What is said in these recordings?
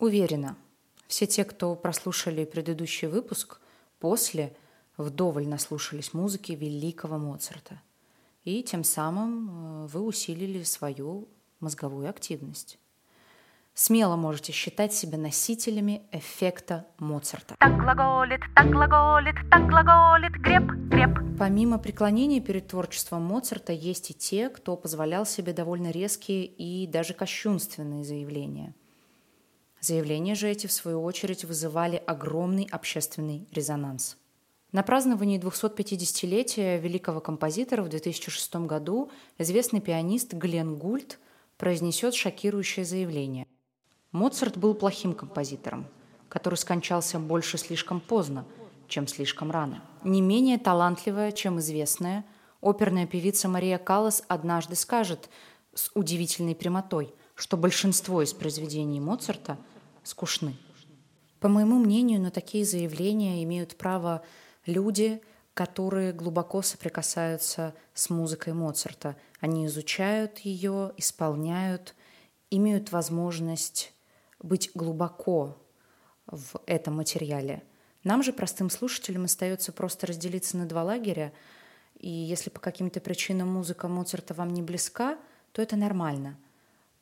Уверена, все те, кто прослушали предыдущий выпуск, после вдоволь наслушались музыки великого Моцарта. И тем самым э, вы усилили свою мозговую активность. Смело можете считать себя носителями эффекта Моцарта. Так глаголит, так глаголит, так глаголит, греб, греб. Помимо преклонения перед творчеством Моцарта, есть и те, кто позволял себе довольно резкие и даже кощунственные заявления. Заявления же эти, в свою очередь, вызывали огромный общественный резонанс. На праздновании 250-летия великого композитора в 2006 году известный пианист Глен Гульт произнесет шокирующее заявление. Моцарт был плохим композитором, который скончался больше слишком поздно, чем слишком рано. Не менее талантливая, чем известная, оперная певица Мария Каллас однажды скажет с удивительной прямотой, что большинство из произведений Моцарта – скучны. По моему мнению, на такие заявления имеют право люди, которые глубоко соприкасаются с музыкой Моцарта. Они изучают ее, исполняют, имеют возможность быть глубоко в этом материале. Нам же, простым слушателям, остается просто разделиться на два лагеря, и если по каким-то причинам музыка Моцарта вам не близка, то это нормально –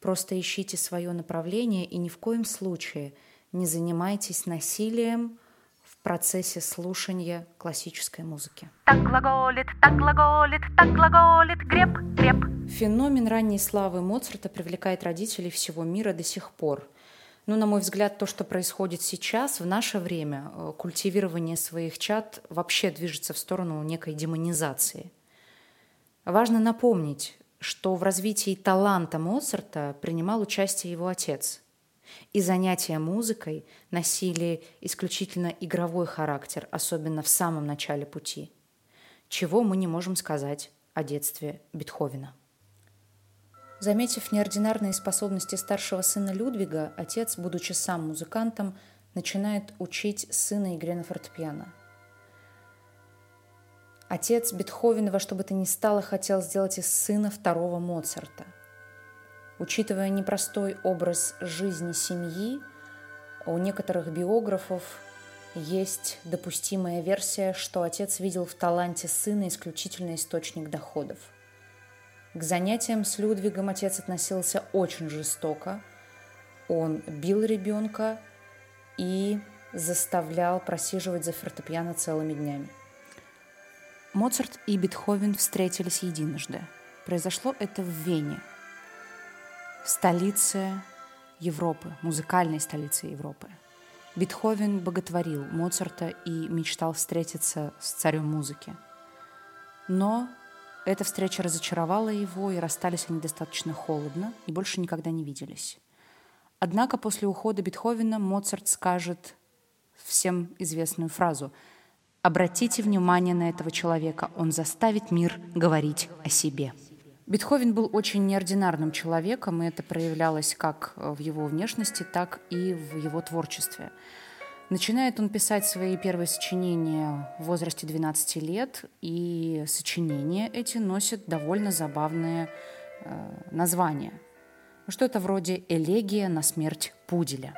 Просто ищите свое направление и ни в коем случае не занимайтесь насилием в процессе слушания классической музыки. Так глаголит, так глаголит, так глаголит, греб, греб. Феномен ранней славы Моцарта привлекает родителей всего мира до сих пор. Ну, на мой взгляд, то, что происходит сейчас, в наше время, э, культивирование своих чад вообще движется в сторону некой демонизации. Важно напомнить, что в развитии таланта Моцарта принимал участие его отец. И занятия музыкой носили исключительно игровой характер, особенно в самом начале пути. Чего мы не можем сказать о детстве Бетховена. Заметив неординарные способности старшего сына Людвига, отец, будучи сам музыкантом, начинает учить сына игре на фортепиано – Отец Бетховена во что бы то ни стало хотел сделать из сына второго Моцарта. Учитывая непростой образ жизни семьи, у некоторых биографов есть допустимая версия, что отец видел в таланте сына исключительный источник доходов. К занятиям с Людвигом отец относился очень жестоко. Он бил ребенка и заставлял просиживать за фортепиано целыми днями. Моцарт и Бетховен встретились единожды. Произошло это в Вене, столице Европы, музыкальной столице Европы. Бетховен боготворил Моцарта и мечтал встретиться с царем музыки. Но эта встреча разочаровала его, и расстались они достаточно холодно, и больше никогда не виделись. Однако после ухода Бетховена Моцарт скажет всем известную фразу – Обратите внимание на этого человека, он заставит мир говорить о себе. Бетховен был очень неординарным человеком, и это проявлялось как в его внешности, так и в его творчестве. Начинает он писать свои первые сочинения в возрасте 12 лет, и сочинения эти носят довольно забавные э, названия. Что-то вроде «Элегия на смерть пуделя».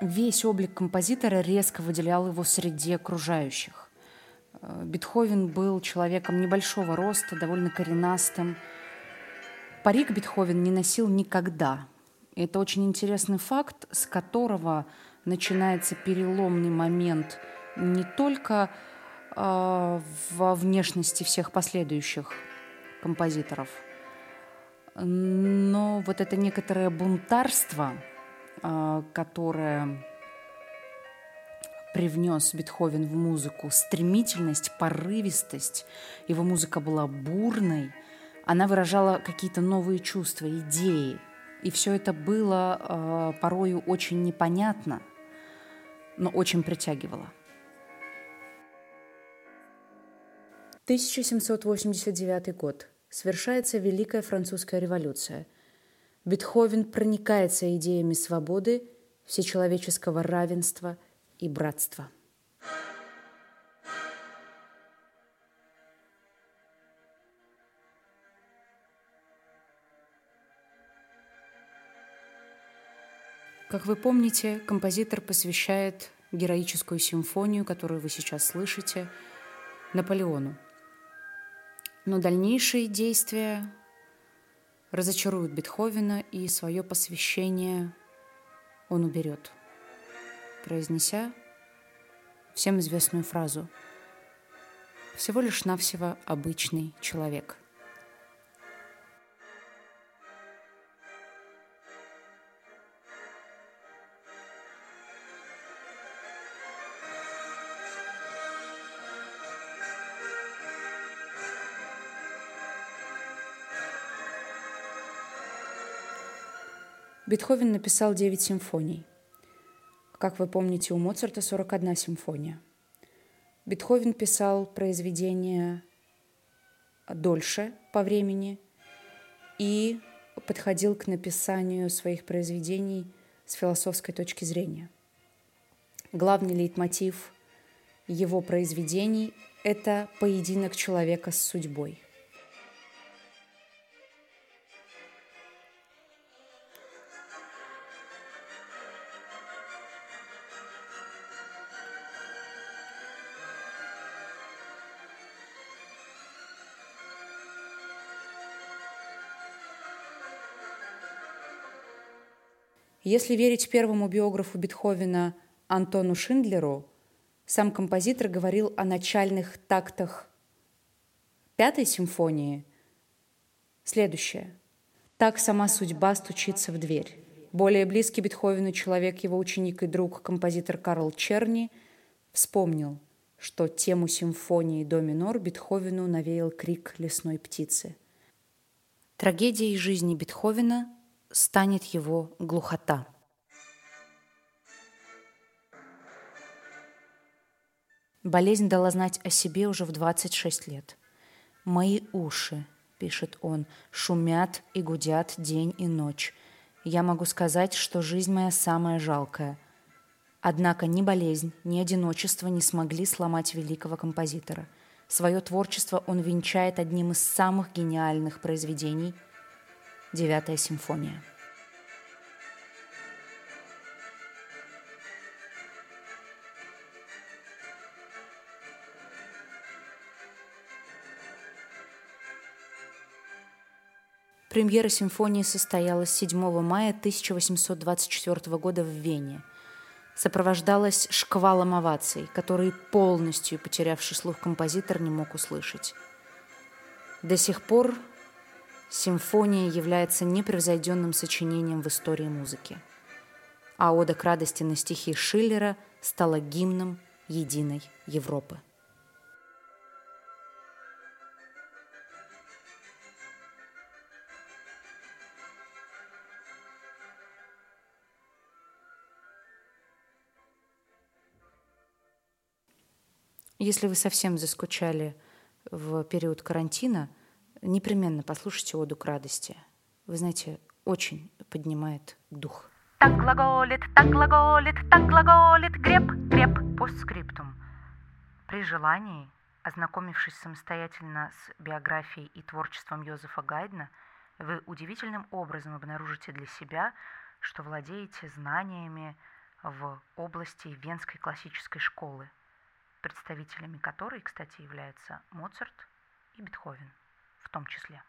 Весь облик композитора резко выделял его среди окружающих. Э, Бетховен был человеком небольшого роста, довольно коренастым. Парик Бетховен не носил никогда. Это очень интересный факт, с которого начинается переломный момент не только э, во внешности всех последующих композиторов, но вот это некоторое бунтарство – которое привнес Бетховен в музыку, стремительность, порывистость. Его музыка была бурной, она выражала какие-то новые чувства, идеи. И все это было э, порою очень непонятно, но очень притягивало. 1789 год. Совершается Великая Французская революция – Бетховен проникается идеями свободы, всечеловеческого равенства и братства. Как вы помните, композитор посвящает героическую симфонию, которую вы сейчас слышите, Наполеону. Но дальнейшие действия разочаруют Бетховена, и свое посвящение он уберет, произнеся всем известную фразу «Всего лишь навсего обычный человек». Бетховен написал 9 симфоний. Как вы помните, у Моцарта 41 симфония. Бетховен писал произведения дольше по времени и подходил к написанию своих произведений с философской точки зрения. Главный лейтмотив его произведений – это поединок человека с судьбой – Если верить первому биографу Бетховена Антону Шиндлеру, сам композитор говорил о начальных тактах пятой симфонии. Следующее. Так сама судьба стучится в дверь. Более близкий Бетховену человек, его ученик и друг, композитор Карл Черни, вспомнил, что тему симфонии до минор Бетховену навеял крик лесной птицы. Трагедией жизни Бетховена станет его глухота. Болезнь дала знать о себе уже в 26 лет. «Мои уши», — пишет он, — «шумят и гудят день и ночь. Я могу сказать, что жизнь моя самая жалкая». Однако ни болезнь, ни одиночество не смогли сломать великого композитора. Свое творчество он венчает одним из самых гениальных произведений — Девятая симфония. Премьера симфонии состоялась 7 мая 1824 года в Вене. Сопровождалась шквалом оваций, которые полностью потерявший слух композитор не мог услышать. До сих пор Симфония является непревзойденным сочинением в истории музыки. А ода к радости на стихи Шиллера стала гимном единой Европы. Если вы совсем заскучали в период карантина – непременно послушайте «Оду к радости». Вы знаете, очень поднимает дух. Так глаголит, так глаголит, так глаголит, греб, греб, постскриптум. При желании, ознакомившись самостоятельно с биографией и творчеством Йозефа Гайдна, вы удивительным образом обнаружите для себя, что владеете знаниями в области венской классической школы, представителями которой, кстати, являются Моцарт и Бетховен в том числе.